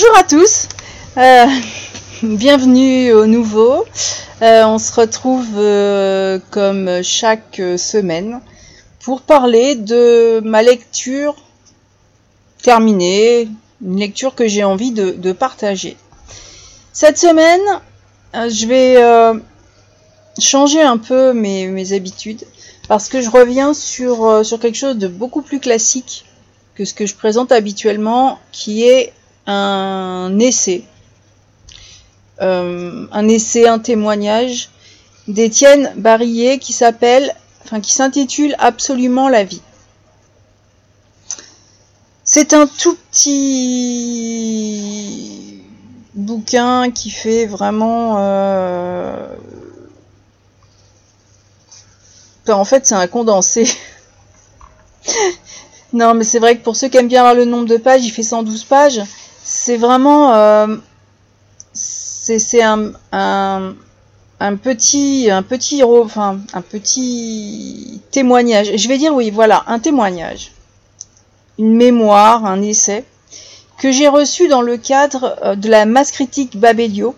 Bonjour à tous, euh, bienvenue au nouveau. Euh, on se retrouve euh, comme chaque semaine pour parler de ma lecture terminée, une lecture que j'ai envie de, partager. Cette semaine, je vais changer un peu mes, habitudes parce que je reviens sur quelque chose de beaucoup plus classique que ce que je présente habituellement, qui est un essai, euh, un essai, un témoignage d'Étienne Barillet qui s'appelle, enfin qui s'intitule Absolument la vie. C'est un tout petit bouquin qui fait vraiment. Euh, en fait, c'est un condensé. non, mais c'est vrai que pour ceux qui aiment bien voir le nombre de pages, il fait 112 pages c'est vraiment euh, c'est un, petit un petit enfin un petit témoignage. Je vais dire oui, voilà, un témoignage, une mémoire, un essai que j'ai reçu dans le cadre euh, de la masse critique Babelio.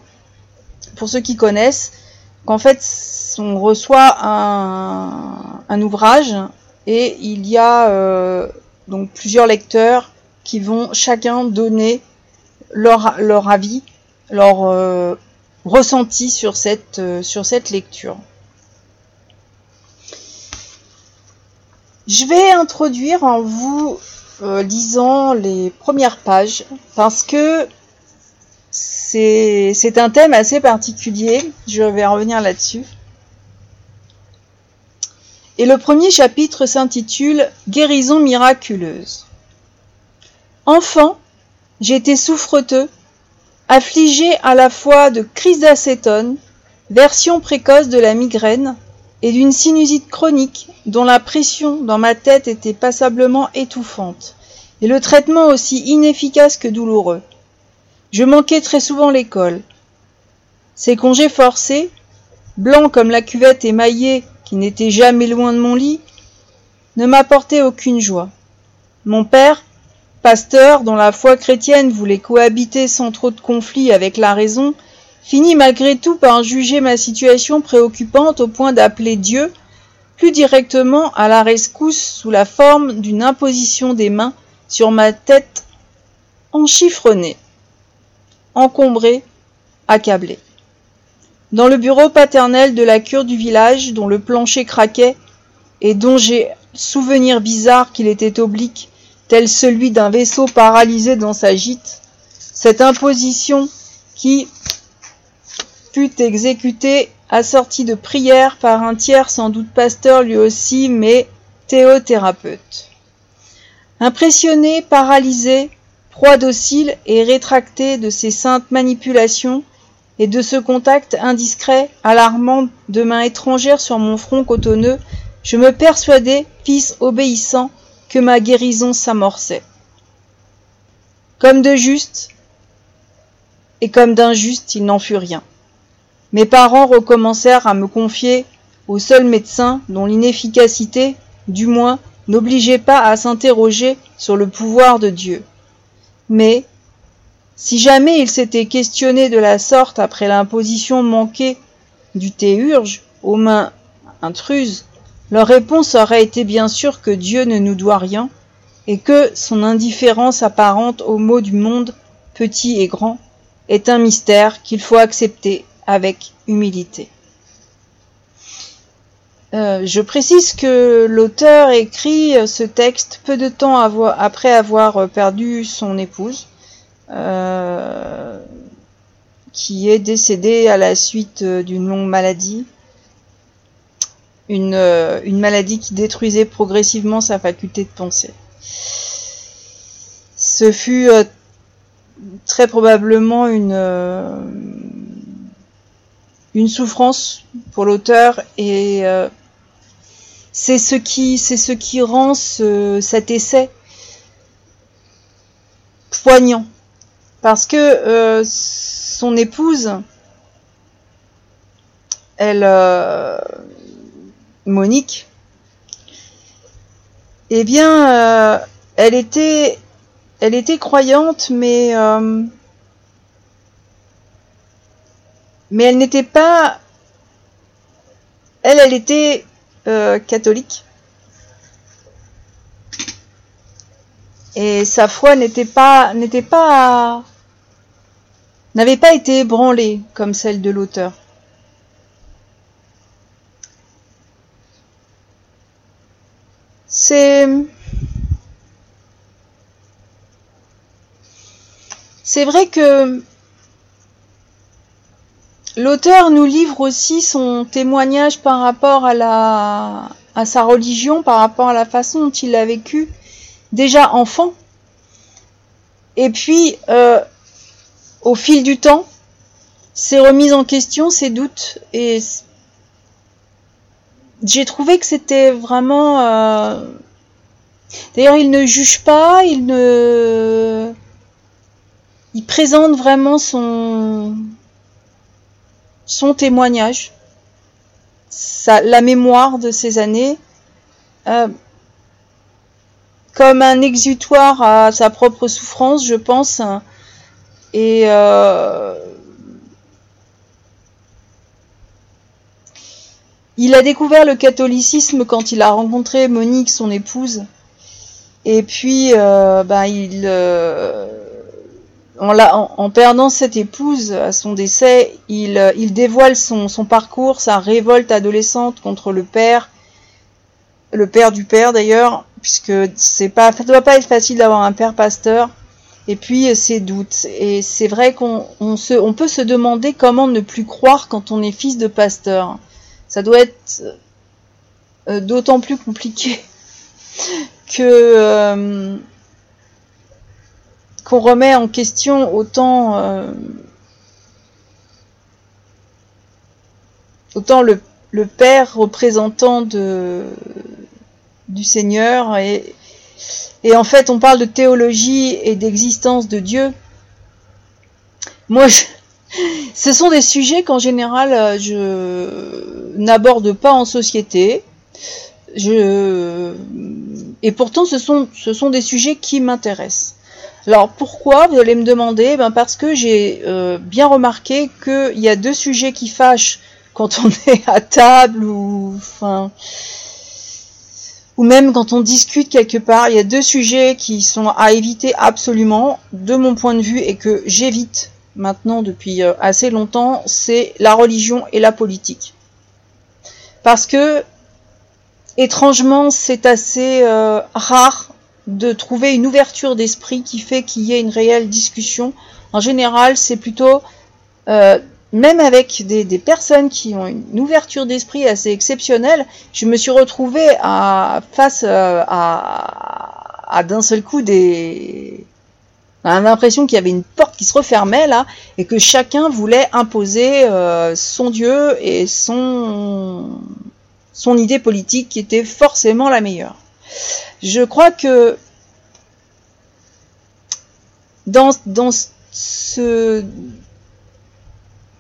Pour ceux qui connaissent, qu'en fait on reçoit un, un, ouvrage et il y a euh, donc plusieurs lecteurs qui vont chacun donner leur, avis, leur euh, ressenti sur cette, euh, sur cette lecture. Je vais introduire en vous euh, lisant les premières pages parce que c'est un thème assez particulier. Je vais revenir là-dessus. Et le premier chapitre s'intitule Guérison miraculeuse. Enfant, J'étais souffreteux, affligé à la fois de crise d'acétone, version précoce de la migraine, et d'une sinusite chronique dont la pression dans ma tête était passablement étouffante, et le traitement aussi inefficace que douloureux. Je manquais très souvent l'école. Ces congés forcés, blancs comme la cuvette émaillée qui n'était jamais loin de mon lit, ne m'apportaient aucune joie. Mon père, pasteur dont la foi chrétienne voulait cohabiter sans trop de conflits avec la raison, finit malgré tout par juger ma situation préoccupante au point d'appeler Dieu plus directement à la rescousse sous la forme d'une imposition des mains sur ma tête enchiffronnée, encombrée, accablée. Dans le bureau paternel de la cure du village, dont le plancher craquait, et dont j'ai souvenir bizarre qu'il était oblique, tel celui d'un vaisseau paralysé dans sa gîte, cette imposition qui fut exécutée assortie de prières par un tiers sans doute pasteur lui aussi, mais théothérapeute. Impressionné, paralysé, proie docile et rétracté de ces saintes manipulations et de ce contact indiscret, alarmant de mains étrangères sur mon front cotonneux, je me persuadai, fils obéissant, que ma guérison s'amorçait. Comme de juste et comme d'injuste, il n'en fut rien. Mes parents recommencèrent à me confier au seul médecin dont l'inefficacité, du moins, n'obligeait pas à s'interroger sur le pouvoir de Dieu. Mais, si jamais il s'était questionné de la sorte après l'imposition manquée du théurge aux mains intruses, leur réponse aurait été bien sûr que Dieu ne nous doit rien, et que son indifférence apparente aux maux du monde, petit et grand, est un mystère qu'il faut accepter avec humilité. Euh, je précise que l'auteur écrit ce texte peu de temps après avoir perdu son épouse, euh, qui est décédée à la suite d'une longue maladie euh, une, maladie qui détruisait progressivement sa faculté de penser. Ce fut euh, très probablement une, euh, une souffrance pour l'auteur et c'est ce qui rend cet essai poignant parce que son épouse elle Monique, eh bien, euh, elle était elle était croyante, mais euh, mais elle n'était pas. Elle, elle était euh, catholique. Et sa foi n'était pas n'était pas n'avait pas été ébranlée comme celle de l'auteur. C'est vrai que l'auteur nous livre aussi son témoignage par rapport à la à sa religion, par rapport à la façon dont il a vécu déjà enfant. Et puis, euh, au fil du temps, ses remises en question, ses doutes, et j'ai trouvé que c'était vraiment. Euh, d'ailleurs, il ne juge pas, il ne il présente vraiment son, son témoignage, sa, la mémoire de ces années, euh, comme un exutoire à sa propre souffrance, je pense. Et euh, il a découvert le catholicisme quand il a rencontré Monique, son épouse. Et puis, euh, ben, il, en, perdant cette épouse à son décès, il, euh, dévoile son, parcours, sa révolte adolescente contre le père, le père du père d'ailleurs, puisque c'est pas, ça doit pas être facile d'avoir un père pasteur. Et puis euh, ses doutes. Et c'est vrai qu'on on peut se demander comment ne plus croire quand on est fils de pasteur. Ça doit être euh, d'autant plus compliqué que qu'on remet en question autant euh, autant le, père représentant de du Seigneur et, et en fait on parle de théologie et d'existence de Dieu. Moi ce sont des sujets qu'en général je n'aborde pas en société. Je et pourtant ce sont ce sont des sujets qui m'intéressent. Alors pourquoi Vous allez me demander? Ben parce que j'ai euh, bien remarqué qu'il y a deux sujets qui fâchent quand on est à table ou enfin ou même quand on discute quelque part. Il y a deux sujets qui sont à éviter absolument, de mon point de vue, et que j'évite maintenant depuis euh, assez longtemps. C'est la religion et la politique. Parce que étrangement, c'est assez euh, rare de trouver une ouverture d'esprit qui fait qu'il y ait une réelle discussion. En général, c'est plutôt, euh, même avec des, personnes qui ont une ouverture d'esprit assez exceptionnelle, je me suis retrouvée à, face euh, à, d'un seul coup des... L'impression qu'il y avait une porte qui se refermait là et que chacun voulait imposer son Dieu et son, son idée politique qui était forcément la meilleure. Je crois que dans, dans ce...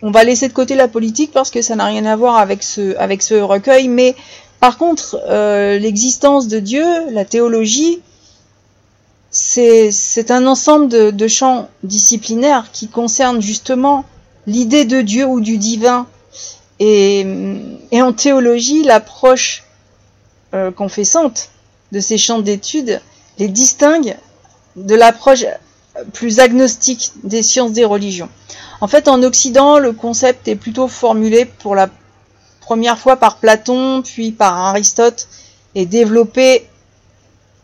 On va laisser de côté la politique parce que ça n'a rien à voir avec ce, avec ce recueil, mais par contre, euh, l'existence de Dieu, la théologie, c'est un ensemble de, champs disciplinaires qui concernent justement l'idée de Dieu ou du divin. Et, et en théologie, l'approche euh, confessante de ces champs d'études les distingue de l'approche plus agnostique des sciences des religions. En fait, en Occident, le concept est plutôt formulé pour la première fois par Platon, puis par Aristote, et développé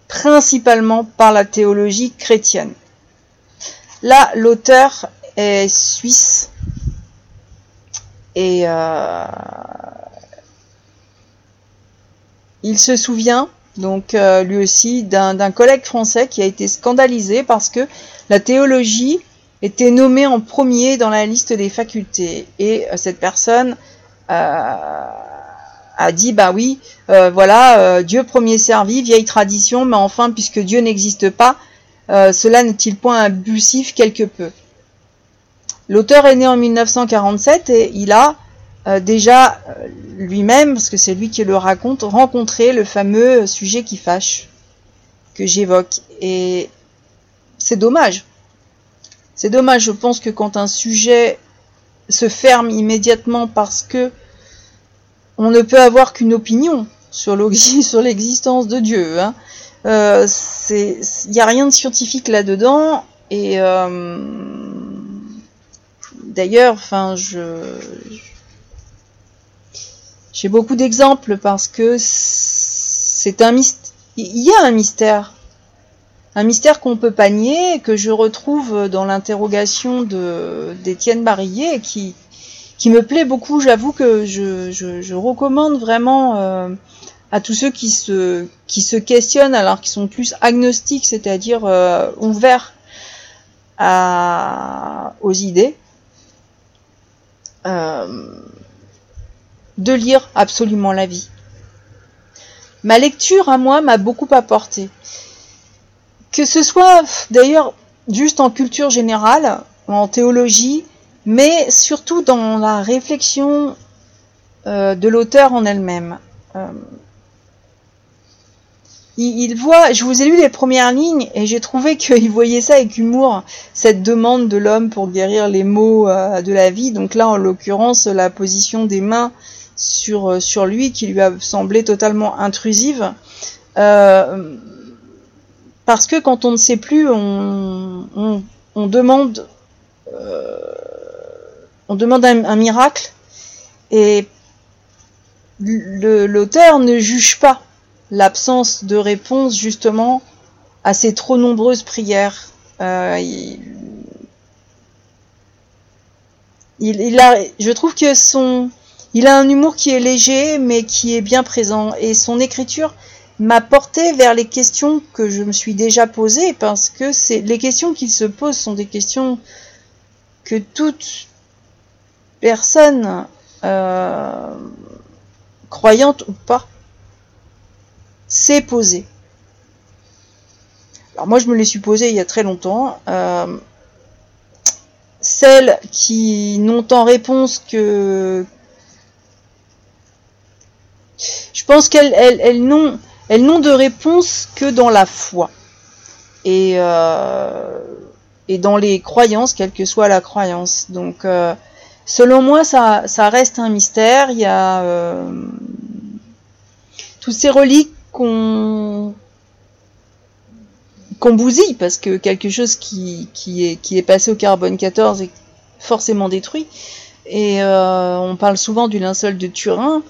principalement par la théologie chrétienne. Là, l'auteur est suisse et euh, il se souvient donc euh, lui aussi d'un collègue français qui a été scandalisé parce que la théologie était nommée en premier dans la liste des facultés. Et euh, cette personne euh, a dit, bah oui, voilà, Dieu premier servi, vieille tradition, mais enfin, puisque Dieu n'existe pas, cela n'est-il point abusif quelque peu? L'auteur est né en 1947 et il a euh, déjà euh, lui-même, parce que c'est lui qui le raconte, rencontrer le fameux sujet qui fâche que j'évoque. Et c'est dommage. C'est dommage, je pense que quand un sujet se ferme immédiatement parce que on ne peut avoir qu'une opinion sur l'existence de Dieu. Hein. Euh, il n'y a rien de scientifique là-dedans et d'ailleurs, enfin, je j'ai beaucoup d'exemples parce que c'est un mystère. Il y a un mystère, un mystère qu'on peut pas nier, que je retrouve dans l'interrogation d'Étienne Barillet, qui qui me plaît beaucoup. J'avoue que je, je, recommande vraiment euh, à tous ceux qui se qui se questionnent alors qu'ils sont plus agnostiques, c'est-à-dire euh, ouverts à, aux idées, euh, de lire absolument la vie. Ma lecture à moi m'a beaucoup apporté. Que ce soit d'ailleurs juste en culture générale, en théologie, mais surtout dans la réflexion euh, de l'auteur en elle-même. Euh, il, voit, je vous ai lu les premières lignes et j'ai trouvé qu'il voyait ça avec humour, cette demande de l'homme pour guérir les maux euh, de la vie. Donc là, en l'occurrence, la position des mains sur, sur lui qui lui a semblé totalement intrusive. parce que quand on ne sait plus, on, on, demande on demande un, miracle et l'auteur ne juge pas l'absence de réponse justement à ces trop nombreuses prières. Euh, il, a, je trouve que son, il a un humour qui est léger mais qui est bien présent et son écriture m'a porté vers les questions que je me suis déjà posées parce que les questions qu'il se pose sont des questions que toutes personne, euh, croyante ou pas, s'est posée. Alors moi je me les suis posées il y a très longtemps. Euh, celles qui n'ont en réponse que... Je pense qu'elles elles, n'ont elles n'ont de réponse que dans la foi. Et, euh, et dans les croyances, quelle que soit la croyance. Donc Selon moi, ça, ça reste un mystère. Il y a euh, toutes ces reliques qu'on qu'on bousille parce que quelque chose qui, qui, est, qui est passé au carbone 14 est forcément détruit. Et euh, on parle souvent du linceul de Turin.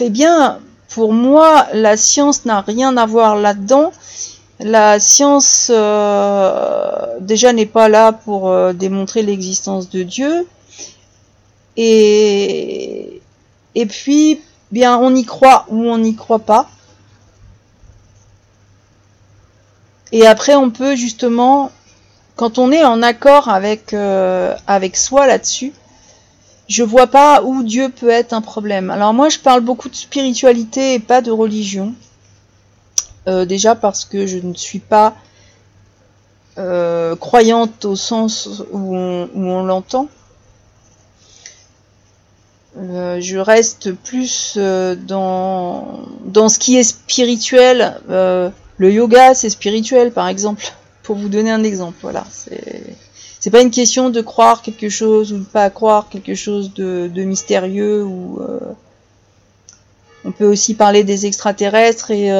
Eh bien, pour moi, la science n'a rien à voir là-dedans. La science euh, déjà n'est pas là pour démontrer l'existence de Dieu. Et, et puis, bien, on y croit ou on n'y croit pas. Et après, on peut justement, quand on est en accord avec, euh, avec soi là-dessus, je vois pas où Dieu peut être un problème. Alors moi, je parle beaucoup de spiritualité et pas de religion. Euh, déjà parce que je ne suis pas euh, croyante au sens où on l'entend. Euh, je reste plus dans, dans ce qui est spirituel. Le yoga, c'est spirituel, par exemple. Pour vous donner un exemple, voilà. C'est pas une question de croire quelque chose ou de pas croire quelque chose de, de mystérieux. Ou on peut aussi parler des extraterrestres et,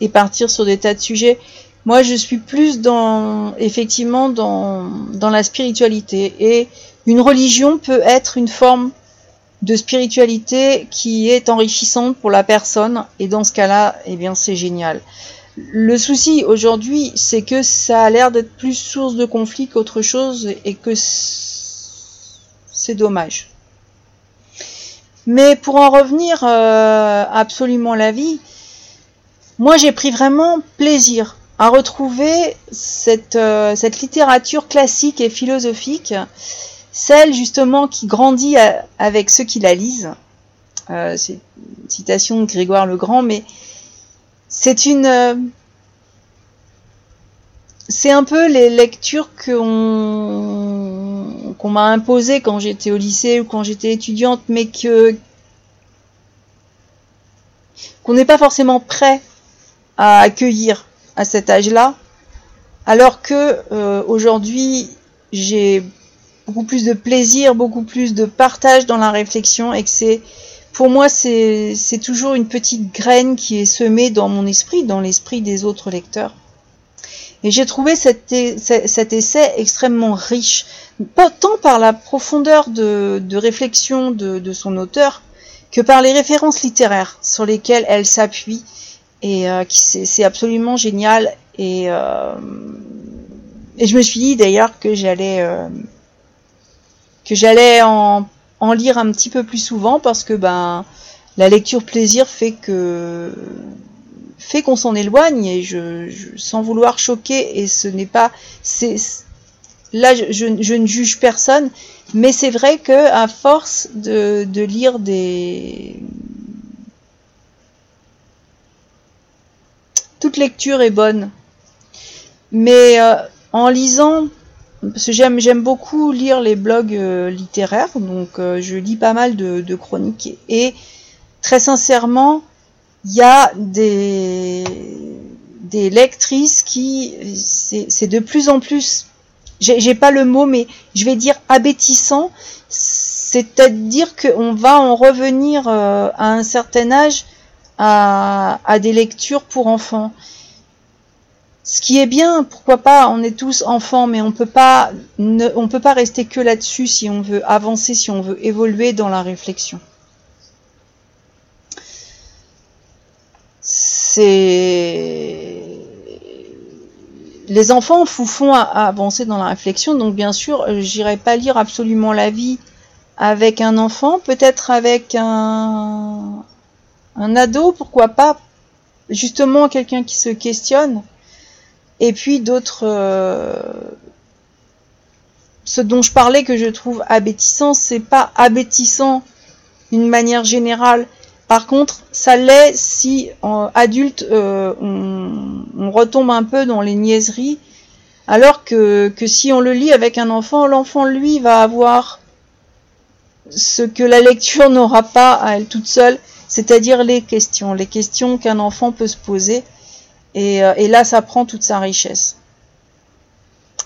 et partir sur des tas de sujets. Moi, je suis plus dans, effectivement, dans, dans la spiritualité. Et une religion peut être une forme de spiritualité qui est enrichissante pour la personne et dans ce cas-là, eh bien c'est génial. Le souci aujourd'hui, c'est que ça a l'air d'être plus source de conflit qu'autre chose et que c'est dommage. Mais pour en revenir euh, absolument la vie, moi j'ai pris vraiment plaisir à retrouver cette, euh, littérature classique et philosophique celle justement qui grandit avec ceux qui la lisent. Euh, c'est une citation de Grégoire le Grand, mais c'est une. Euh, c'est un peu les lectures qu'on m'a imposées quand j'étais au lycée ou quand j'étais étudiante, mais que qu'on n'est pas forcément prêt à accueillir à cet âge-là, Alors que euh, aujourd'hui, j'ai beaucoup plus de plaisir, beaucoup plus de partage dans la réflexion et que c'est pour moi c'est toujours une petite graine qui est semée dans mon esprit, dans l'esprit des autres lecteurs. Et j'ai trouvé cet, cet, essai extrêmement riche, pas tant par la profondeur de, de réflexion de, de, son auteur que par les références littéraires sur lesquelles elle s'appuie. Et euh, c'est absolument génial. Et, euh, et je me suis dit d'ailleurs que j'allais euh, que j'allais en, en lire un petit peu plus souvent parce que ben la lecture plaisir fait que fait qu'on s'en éloigne et je, sans vouloir choquer et ce n'est pas c'est là je, ne juge personne mais c'est vrai que à force de, lire des toute lecture est bonne. Mais euh, en lisant parce que j'aime j'aime beaucoup lire les blogs euh, littéraires donc euh, je lis pas mal de, de chroniques et très sincèrement il y a des, des lectrices qui, c'est de plus en plus, j'ai pas le mot, mais je vais dire abétissant, c'est-à-dire qu'on va en revenir euh, à un certain âge à, à, des lectures pour enfants. Ce qui est bien, pourquoi pas, on est tous enfants, mais on peut pas, ne, peut pas rester que là-dessus si on veut avancer, si on veut évoluer dans la réflexion. c'est les enfants font à, avancer dans la réflexion, donc bien sûr, j'irai pas lire absolument la vie avec un enfant, peut-être avec un ado, pourquoi pas, justement quelqu'un qui se questionne, et puis d'autres, euh, ce dont je parlais que je trouve abétissant, c'est pas abétissant d'une manière générale, par contre, ça l'est si adulte euh, on, retombe un peu dans les niaiseries, alors que, si on le lit avec un enfant, l'enfant lui va avoir ce que la lecture n'aura pas à elle toute seule, c'est-à-dire les questions, les questions qu'un enfant peut se poser, et, euh, là ça prend toute sa richesse.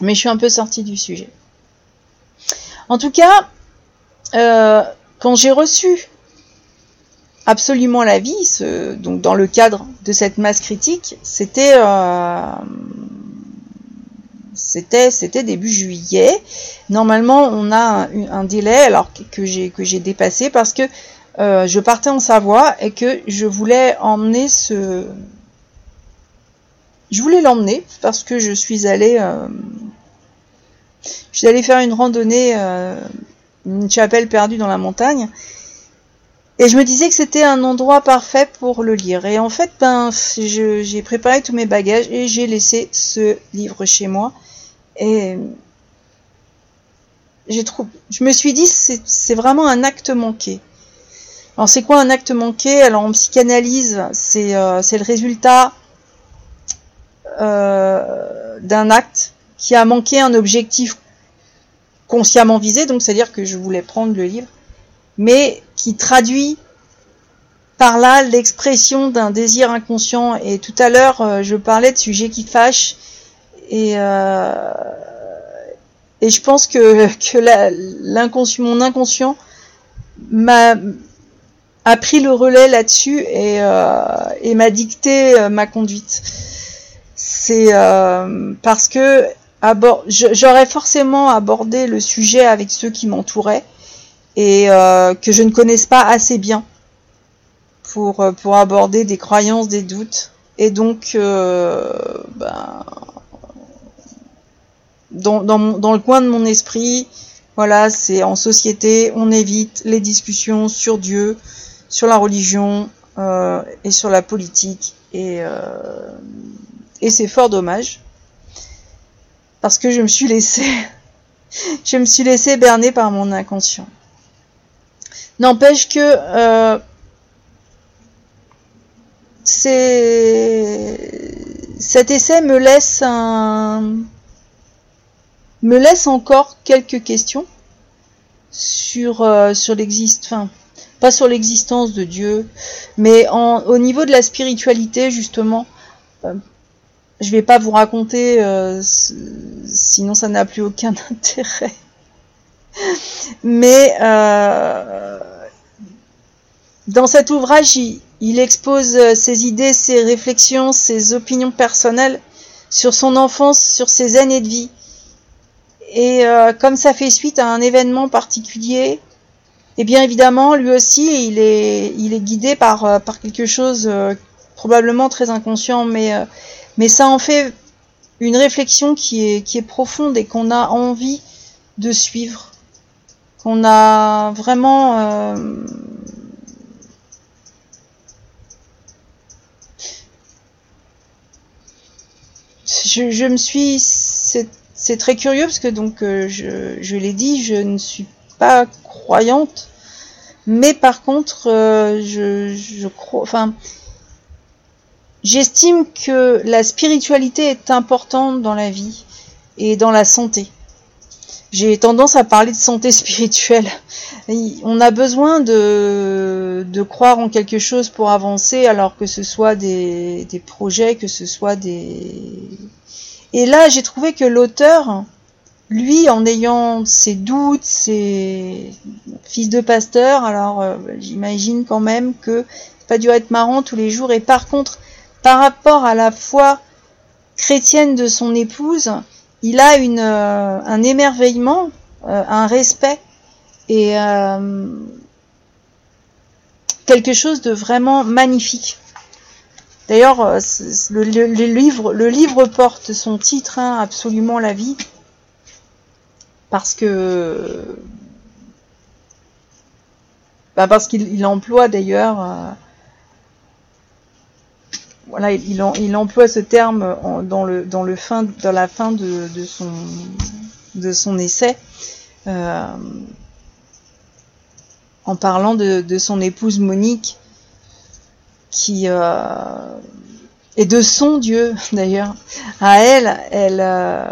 Mais je suis un peu sortie du sujet. En tout cas, euh, quand j'ai reçu absolument la vie, donc dans le cadre de cette masse critique, c'était euh, c'était c'était début juillet. Normalement, on a un, délai alors que j'ai que j'ai dépassé parce que je partais en Savoie et que je voulais emmener ce je voulais l'emmener parce que je suis allée euh, je suis allée faire une randonnée une chapelle perdue dans la montagne et je me disais que c'était un endroit parfait pour le lire. Et en fait, ben, j'ai préparé tous mes bagages et j'ai laissé ce livre chez moi. Et j'ai trouvé, je me suis dit, c'est vraiment un acte manqué. Alors c'est quoi un acte manqué? Alors en psychanalyse, c'est euh, le résultat euh, d'un acte qui a manqué un objectif consciemment visé, donc c'est-à-dire que je voulais prendre le livre mais qui traduit par là l'expression d'un désir inconscient. Et tout à l'heure, euh, je parlais de sujets qui fâchent, et, euh, et je pense que, que l'inconscient, mon inconscient m'a a pris le relais là-dessus et, euh, et m'a dicté ma conduite. C'est euh, parce que j'aurais forcément abordé le sujet avec ceux qui m'entouraient et euh, que je ne connaisse pas assez bien pour, euh, pour aborder des croyances, des doutes. Et donc, ben, dans, dans, le coin de mon esprit, voilà, c'est en société, on évite les discussions sur Dieu, sur la religion et sur la politique. Et, et c'est fort dommage. Parce que je me suis laissé, je me suis laissé berner par mon inconscient. N'empêche que euh, cet essai me laisse me laisse encore quelques questions sur euh, l'existence, pas sur l'existence de Dieu, mais au niveau de la spiritualité justement. Euh, je vais pas vous raconter, euh, sinon ça n'a plus aucun intérêt. Mais euh, dans cet ouvrage, il, expose ses idées, ses réflexions, ses opinions personnelles sur son enfance, sur ses années de vie. Et euh, comme ça fait suite à un événement particulier, et eh bien évidemment, lui aussi, il est, il est guidé par, par quelque chose probablement très inconscient, mais mais ça en fait une réflexion qui est, profonde et qu'on a envie de suivre, qu'on a vraiment... Euh, je, me suis... C'est très curieux parce que donc euh, je, l'ai dit, je ne suis pas croyante, mais par contre, euh, je, je crois... Enfin, J'estime que la spiritualité est importante dans la vie et dans la santé. J'ai tendance à parler de santé spirituelle. On a besoin de, de croire en quelque chose pour avancer, alors que ce soit des, des projets, que ce soit des... Et là, j'ai trouvé que l'auteur, lui, en ayant ses doutes, ses fils de pasteur, alors euh, j'imagine quand même que ça pas dû être marrant tous les jours. Et par contre, par rapport à la foi chrétienne de son épouse, il a euh, un émerveillement, euh, un respect et euh, quelque chose de vraiment magnifique. D'ailleurs, le, livre, le livre porte son titre, hein, absolument la vie, parce que bah parce qu'il emploie d'ailleurs il, emploie ce terme dans, la fin de, son, essai, euh, en parlant de, son épouse Monique, qui euh, et de son Dieu d'ailleurs. À elle, elle, euh,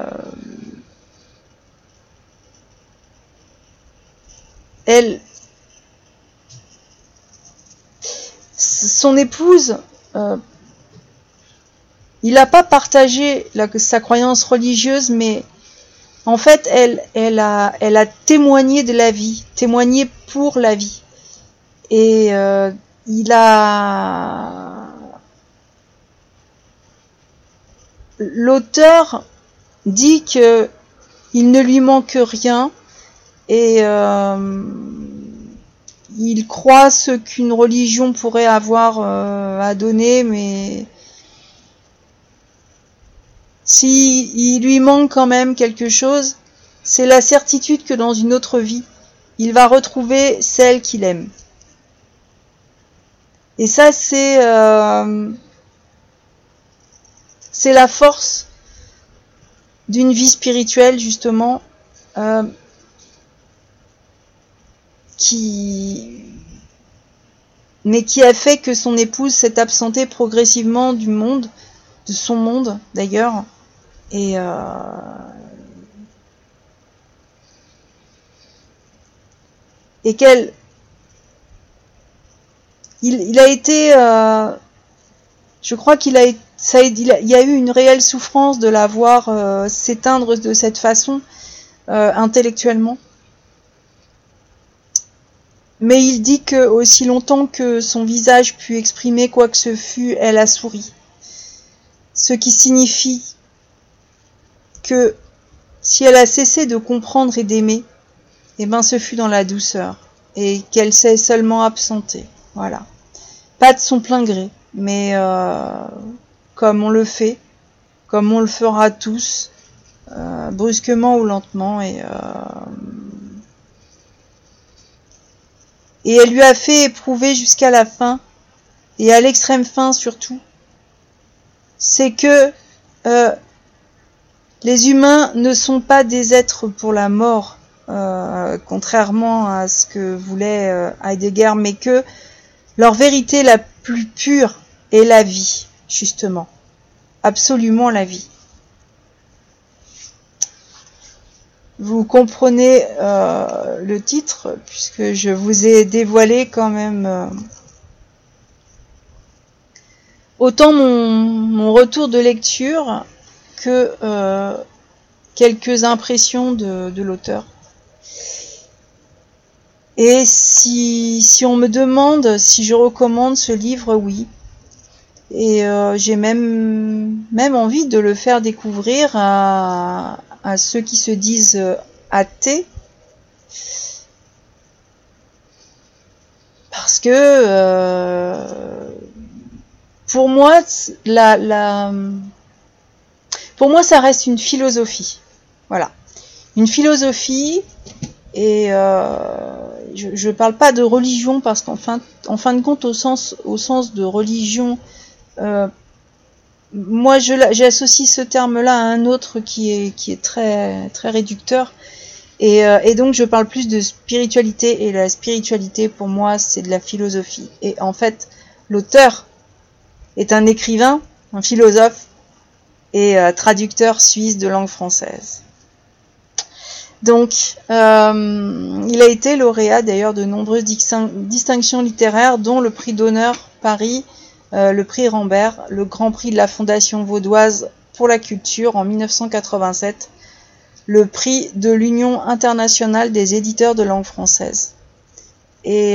son épouse euh, il n'a pas partagé sa croyance religieuse, mais en fait, elle, a, elle a témoigné de la vie, témoigné pour la vie. Et euh, il a... L'auteur dit que il ne lui manque rien et euh, il croit ce qu'une religion pourrait avoir euh, à donner, mais si il lui manque quand même quelque chose, c'est la certitude que dans une autre vie, il va retrouver celle qu'il aime. Et ça, c'est euh, la force d'une vie spirituelle justement euh, qui mais qui a fait que son épouse s'est absentée progressivement du monde, de son monde d'ailleurs, et euh, qu'elle il, a été euh, je crois qu'il a ça il y a eu une réelle souffrance de la voir euh, s'éteindre de cette façon intellectuellement. Mais il dit que aussi longtemps que son visage put exprimer quoi que ce fût elle a souri. Ce qui signifie que si elle a cessé de comprendre et d'aimer, eh ben ce fut dans la douceur, et qu'elle s'est seulement absentée. Voilà. Pas de son plein gré, mais euh, comme on le fait, comme on le fera tous, euh, brusquement ou lentement, et, euh, et elle lui a fait éprouver jusqu'à la fin, et à l'extrême fin surtout, c'est que les humains ne sont pas des êtres pour la mort, euh, contrairement à ce que voulait euh, Heidegger, mais que leur vérité la plus pure est la vie, justement. Absolument la vie. Vous comprenez euh, le titre, puisque je vous ai dévoilé quand même autant mon, retour de lecture euh, quelques impressions de, l'auteur. Et si, si, on me demande si je recommande ce livre, oui. Et euh, j'ai même, même envie de le faire découvrir à, ceux qui se disent athées. Parce que euh, pour moi, la, pour moi, ça reste une philosophie. Voilà. Une philosophie, et euh, je ne parle pas de religion parce qu'en fin, en fin de compte, au sens, de religion, euh, moi j'associe ce terme-là à un autre qui est, très, très réducteur. Euh, et, donc je parle plus de spiritualité et la spiritualité pour moi c'est de la philosophie. Et en fait l'auteur est un écrivain, un philosophe et euh, traducteur suisse de langue française. Donc, euh, il a été lauréat d'ailleurs de nombreuses distinctions littéraires, dont le prix d'honneur Paris, euh, le prix Rambert, le grand prix de la Fondation vaudoise pour la culture en 1987, le prix de l'Union internationale des éditeurs de langue française. Et,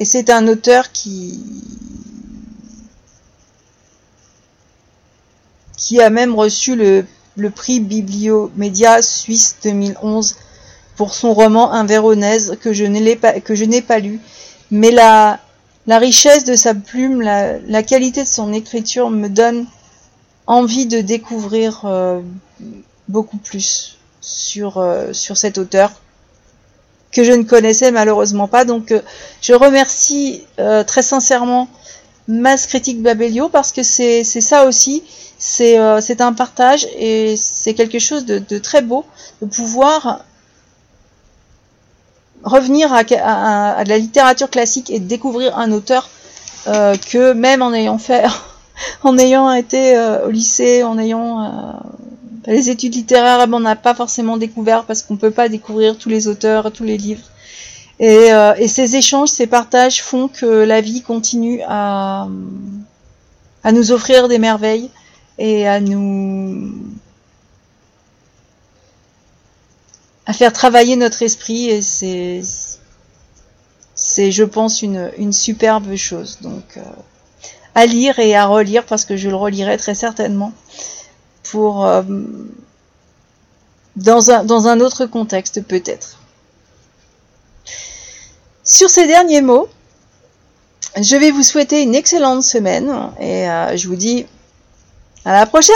et c'est un auteur qui, qui a même reçu le, prix Bibliomédia Suisse 2011 pour son roman Un Véronèse que je n'ai pas, pas lu. Mais la, la richesse de sa plume, la, la, qualité de son écriture me donne envie de découvrir euh, beaucoup plus sur, euh, sur cet auteur que je ne connaissais malheureusement pas. Donc euh, je remercie très sincèrement Mass Critique Babelio parce que c'est ça aussi euh, c'est un partage et c'est quelque chose de, très beau de pouvoir revenir à, à, la littérature classique et découvrir un auteur euh, que même en ayant fait, en ayant été euh, au lycée, en ayant les études littéraires, eh ben, on n'a pas forcément découvert parce qu'on ne peut pas découvrir tous les auteurs, tous les livres. Et, et, ces échanges, ces partages font que la vie continue à, à nous offrir des merveilles et à nous à faire travailler notre esprit. Et c'est c'est je pense une, une superbe chose. Donc euh, à lire et à relire parce que je le relirai très certainement pour euh, dans un dans un autre contexte peut-être sur ces derniers mots je vais vous souhaiter une excellente semaine et euh, je vous dis à la prochaine